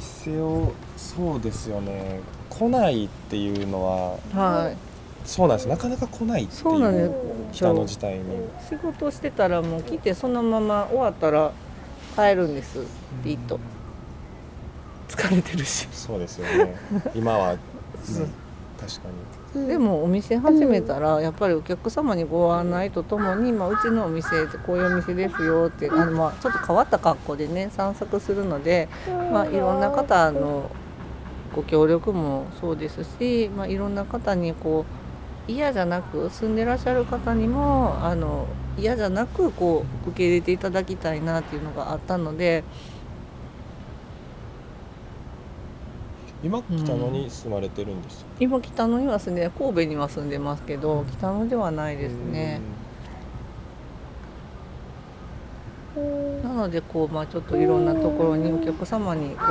店をそうですよね。来ないっていうのははい。そうなんです。なかなか来ないってそうなんでいうす。北の自体に。仕事してたらもう来てそのまま終わったら帰るんです。ピッと。疲れてるし。そうですよね。今は、確かでもお店始めたらやっぱりお客様にご案内とともに、まあ、うちのお店ってこういうお店ですよってあの、まあ、ちょっと変わった格好でね散策するので、まあ、いろんな方のご協力もそうですし、まあ、いろんな方にこう嫌じゃなく住んでらっしゃる方にもあの嫌じゃなくこう受け入れていただきたいなっていうのがあったのでに今北野に住まれてるんですよ、今北野には住んで神戸には住んでますけど北野ではないですね。なのでこう、まあ、ちょっといろんなところにお客様にこ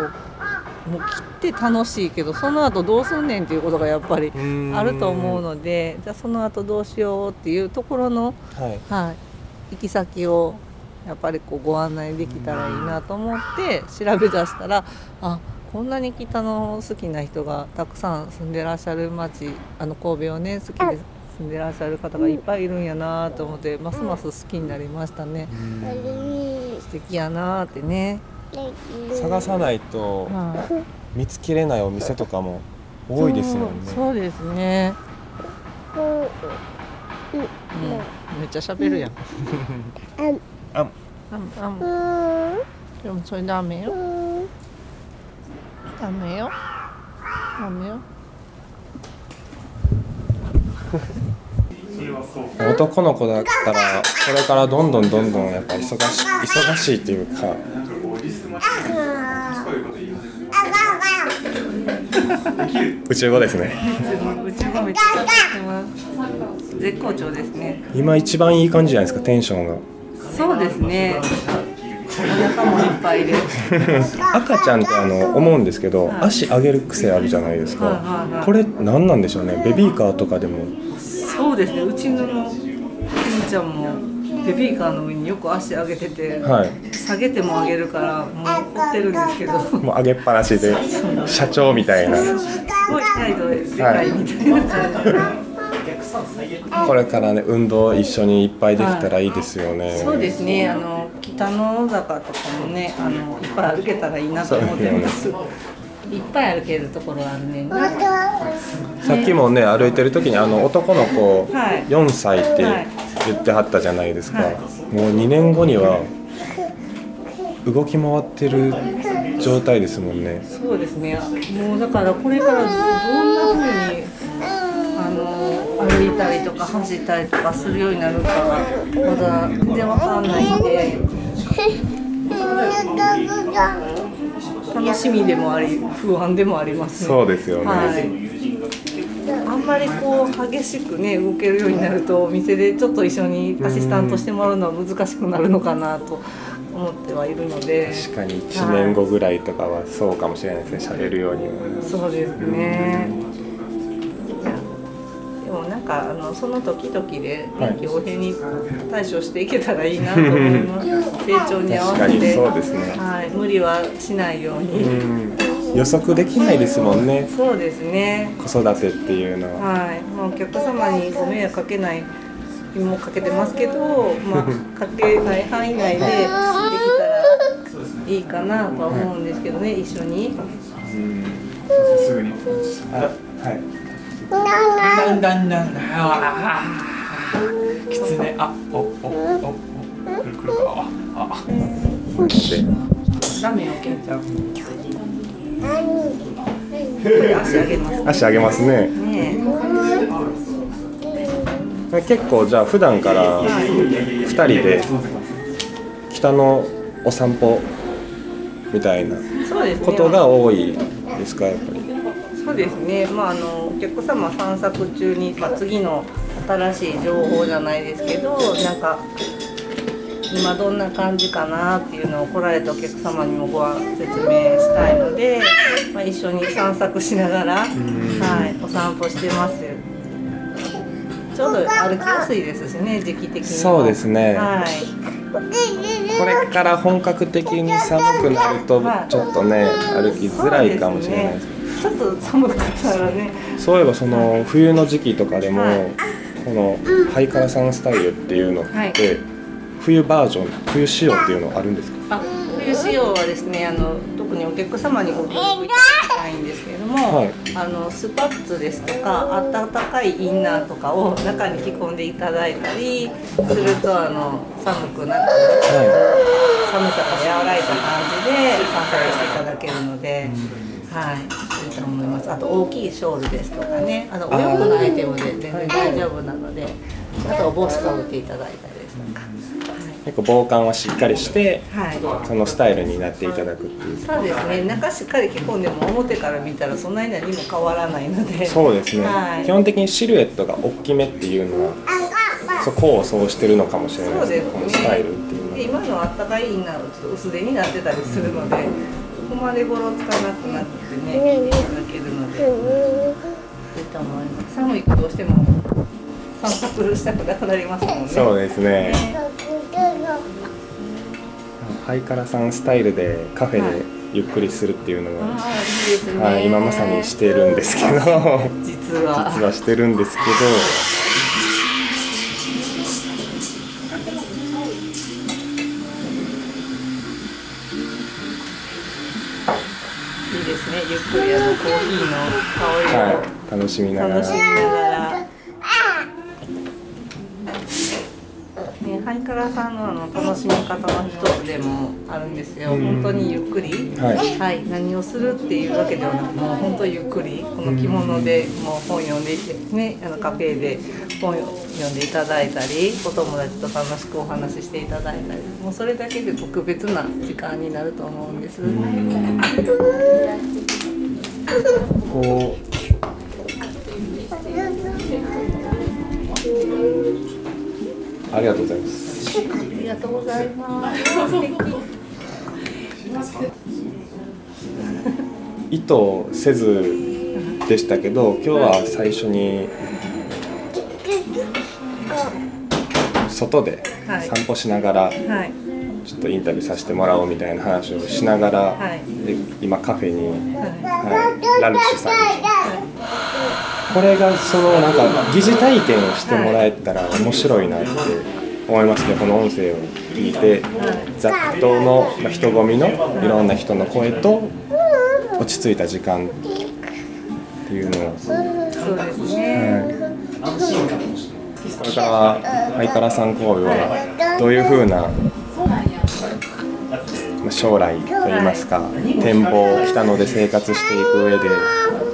うもう来て楽しいけどその後どうすんねんっていうことがやっぱりうん。あると思うのでじゃあその後どうしようっていうところの、はい。はい、行き先をやっぱりこうご案内できたらいいなと思って調べ出したらあこんなに北の好きな人がたくさん住んでらっしゃる町あの神戸をね好きで住んでらっしゃる方がいっぱいいるんやなと思ってますます好きになりましたね。素敵やなってね、探さないとはい。見つけれないお店とかも多いですもんね。そうそうですね、うん、めっちゃ喋るやん。ああん。あん。でもそれダメよダメよ。ダメよ。男の子だったらこれからどんどんどんどんやっぱ忙し忙しいっていうか。宇宙語ですね。うちもめっちゃ喋ってます。絶好調ですね。今一番いい感じじゃないですかテンションが。そうですねお腹もいっぱいで。赤ちゃんってあの思うんですけど足上げる癖あるじゃないですはいはいはいかこれ何なんでしょうね？ベビーカーとかでも。そうですね。うちの金ちゃんもベビーカーの上によく足上げてて、はい。下げても上げるからもう怒ってるんですけど。もう上げっぱなしで社長みたいな。すごい態度ででかいみたいな、これからね運動一緒にいっぱいできたらいいですよね。そうですね。あの北の坂とかもねあのいっぱい歩けたらいいなと思ってます、いっぱい歩けるところあるねさっきもね歩いてる時にあの男の子はい。4歳ってはい。言ってはったじゃないですか、はい。もう2年後には動き回ってる状態ですもんね。そうですね。もうだからこれからどんな風に歩いたりとか走ったりとかするようになるかはまだ全然わかんないんで楽しみでもあり不安でもあります。ねそうですよね、はいあんまりこう激しくね動けるようになるとお店でちょっと一緒にアシスタントしてもらうのは難しくなるのかなと思ってはいるので。確かに1年後ぐらいとかはそうかもしれないですね喋るようには。そうですねかあのその時々で臨機応変に対処していけたらいいなと思います。成長に合わせてそうですね。はい、無理はしないように、うん。予測できないですもんね。そうですね。子育てっていうのは。はい、まあ、お客様にご迷惑かけないにもかけてますけど、まあ、かけない範囲内でできたらいいかなとは思うんですけどね、一緒に。すぐに。あはいだんだんだんだん。ああ。きつね。あ、お、お、お、お。くるくるか。あ、あ。ダメよ、けんちゃん。足上げます。足上げますねね結構じゃあ普段から2人で北のお散歩みたいな、ことが多いですかやっぱりそうですね。まあ、あの、お客様散策中に、まあ、次の新しい情報じゃないですけど、なんか。今どんな感じかなっていうのを来られたお客様にもご説明したいので、まあ、一緒に散策しながら、はい、お散歩してます。ちょうど歩きやすいですしね、時期的にも。そうですねはい。これから本格的に寒くなるとはいちょっとね歩きづらいかもしれないですちょっと寒かったらね。そういえばその冬の時期とかでも、はい。このハイカラさんスタイルっていうのって、はい。冬バージョン冬仕様っていうのあるんですか？あ冬仕様はですねあの特にお客様にご協力いただきたいんですけれども、はい。あのスパッツですとか暖かいインナーとかを中に着込んでいただいたりするとあの寒くなくは寒さが和らいだ感じで散策していただけるので、はい、いいと思います。あと大きいショールですとかね、あのお洋服のアイテムで全然大丈夫なので、あとお帽子かぶっていただいたりですとか、い、結構防寒はしっかりしてはい。はいそのスタイルになっていただくっていう。そうですね、中しっかり着込んでも表から見たらそんなに何も変わらないので。そうですね、はい。基本的にシルエットが大きめっていうのはそこをそうしてるのかもしれないですね。このスタイルっていうので今のあったかいインナーはちょっと薄手になってたりするので、ここまでごろつかなくなってね、着ていただけるので、いいと思います。寒いとどうしても散策したくなくなりますもんね。そうですねハイカラさんスタイルでカフェでゆっくりするっていうのあは、あ、いいですね。はい、今まさにしてるんですけど実は。実はしてるんですけどですね。ゆっくりあのコーヒーの香りをはい、楽しみながら。ね、ハイカラさんのあの楽しみ方の一つでもあるんですよ。本当にゆっくり。はいはい、何をするっていうわけではなくもう本当ゆっくりこの着物でもう本読んでいて、ね、あのカフェで本を読んでいただいたりお友達と楽しくお話ししていただいたりもうそれだけで特別な時間になると思うんです。こうありがとうございます。ありがとうございます。意図せずでしたけど今日は最初に外ではい。散歩しながらはい、ちょっとインタビューさせてもらおうみたいな話をしながら、はい。で今カフェに、ははい、ラルシュさんに。これがそのなんか疑似体験をしてもらえたら面白いなって思いますねこの音声を聞いて。雑踏の、まあ、人混みのいろんな人の声と落ち着いた時間っていうのを、い、そうですね。はい。これからハイカラさん神戸はどういうふうなまあ将来といいますか展望北野で生活していく上で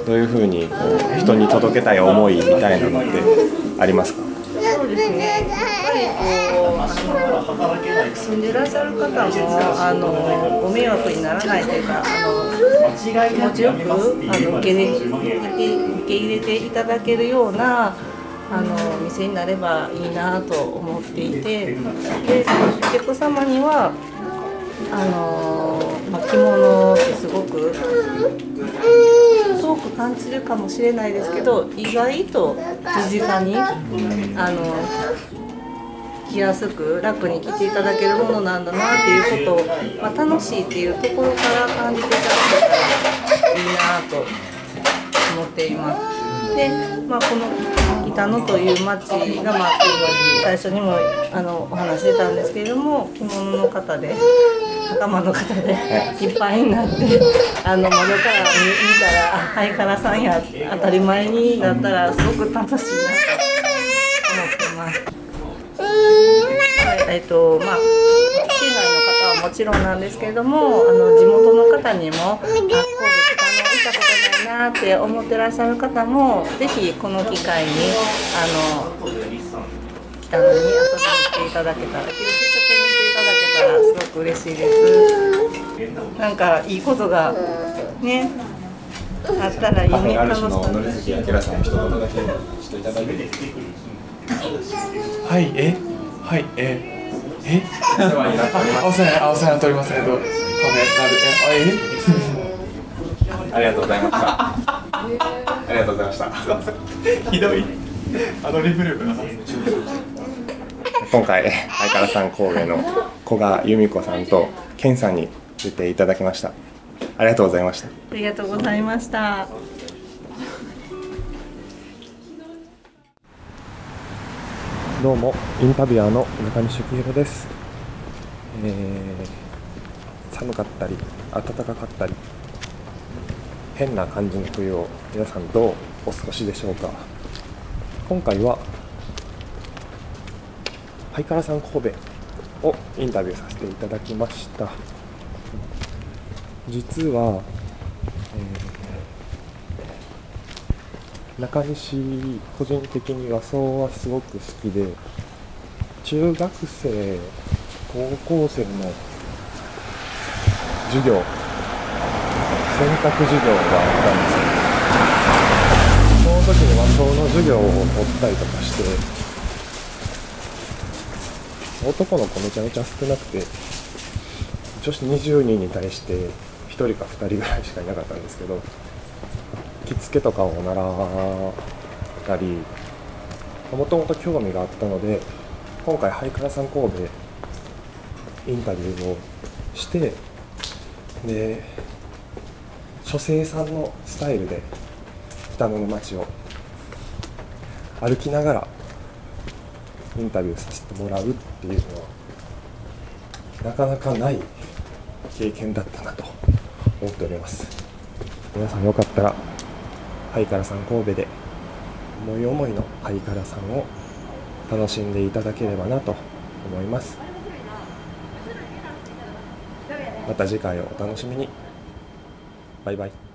どういうふうにこう人に届けたい思いみたいなのってありますか？そうですね。やっぱりこうあの住んでらっしゃる方もあのご迷惑にならないというかあの気持ちよくあの受け入れ受け入れていただけるようなあの店になればいいなと思っていてでお客様にはあの、まあ、着物ってすごく遠く感じるかもしれないですけど意外と身近にあの着やすく楽に着ていただけるものなんだなっていうことを、まあ、楽しいっていうところから感じていただけたらいいなと思っています。で、まあ、この板野という町が、まあ、最初にもあのお話し出たんですけれども着物の方で仲間の方でい。っぱいになってあの窓から見見たらあハイカラさんや当たり前になったらすごく楽しいなと思ってます。はい、えっとまあ県内の方はもちろんなんですけれどもあの地元の方にもあ神戸北野行ったことって思ってらっしゃる方もぜひこの機会にあの北野に遊びに来ていただけたらきっかけにしていただけたらすごく嬉しいです。なんかいいことがねあったらいい。ね楽しのりずきあきらさん一言だけしていただいて。いいですはいえはいええ？か お世話になっております。あお世話になっております。えっとカフェなるえあありがとうございました。ありがとうございました。えひどい。アドリブ力だな今回相原さん神戸の古賀由美子さんと健さんに出ていただきました。ありがとうございました。ありがとうございました。どうもインタビュアーの中西幸宏です、えー寒かったり暖かかったり変な感じの冬を皆さんどうお過ごしでしょうか？今回はハイカラさん神戸をインタビューさせていただきました。実は、えー中西個人的に和装はすごく好きで中学生高校生の授業選択授業があったんですよその時に和装の授業を取ったりとかして男の子めちゃめちゃ少なくて女子20人に対して1人か2人ぐらいしかいなかったんですけど着付けとかを習ったりもともと興味があったので今回ハイカラさん神戸インタビューをしてで書生さんのスタイルで北野の街を歩きながらインタビューさせてもらうっていうのはなかなかない経験だったなと思っております。皆さんよかったらハイカラさん神戸で思い思いのハイカラさんを楽しんでいただければなと思います。また次回をお楽しみに。バイバイ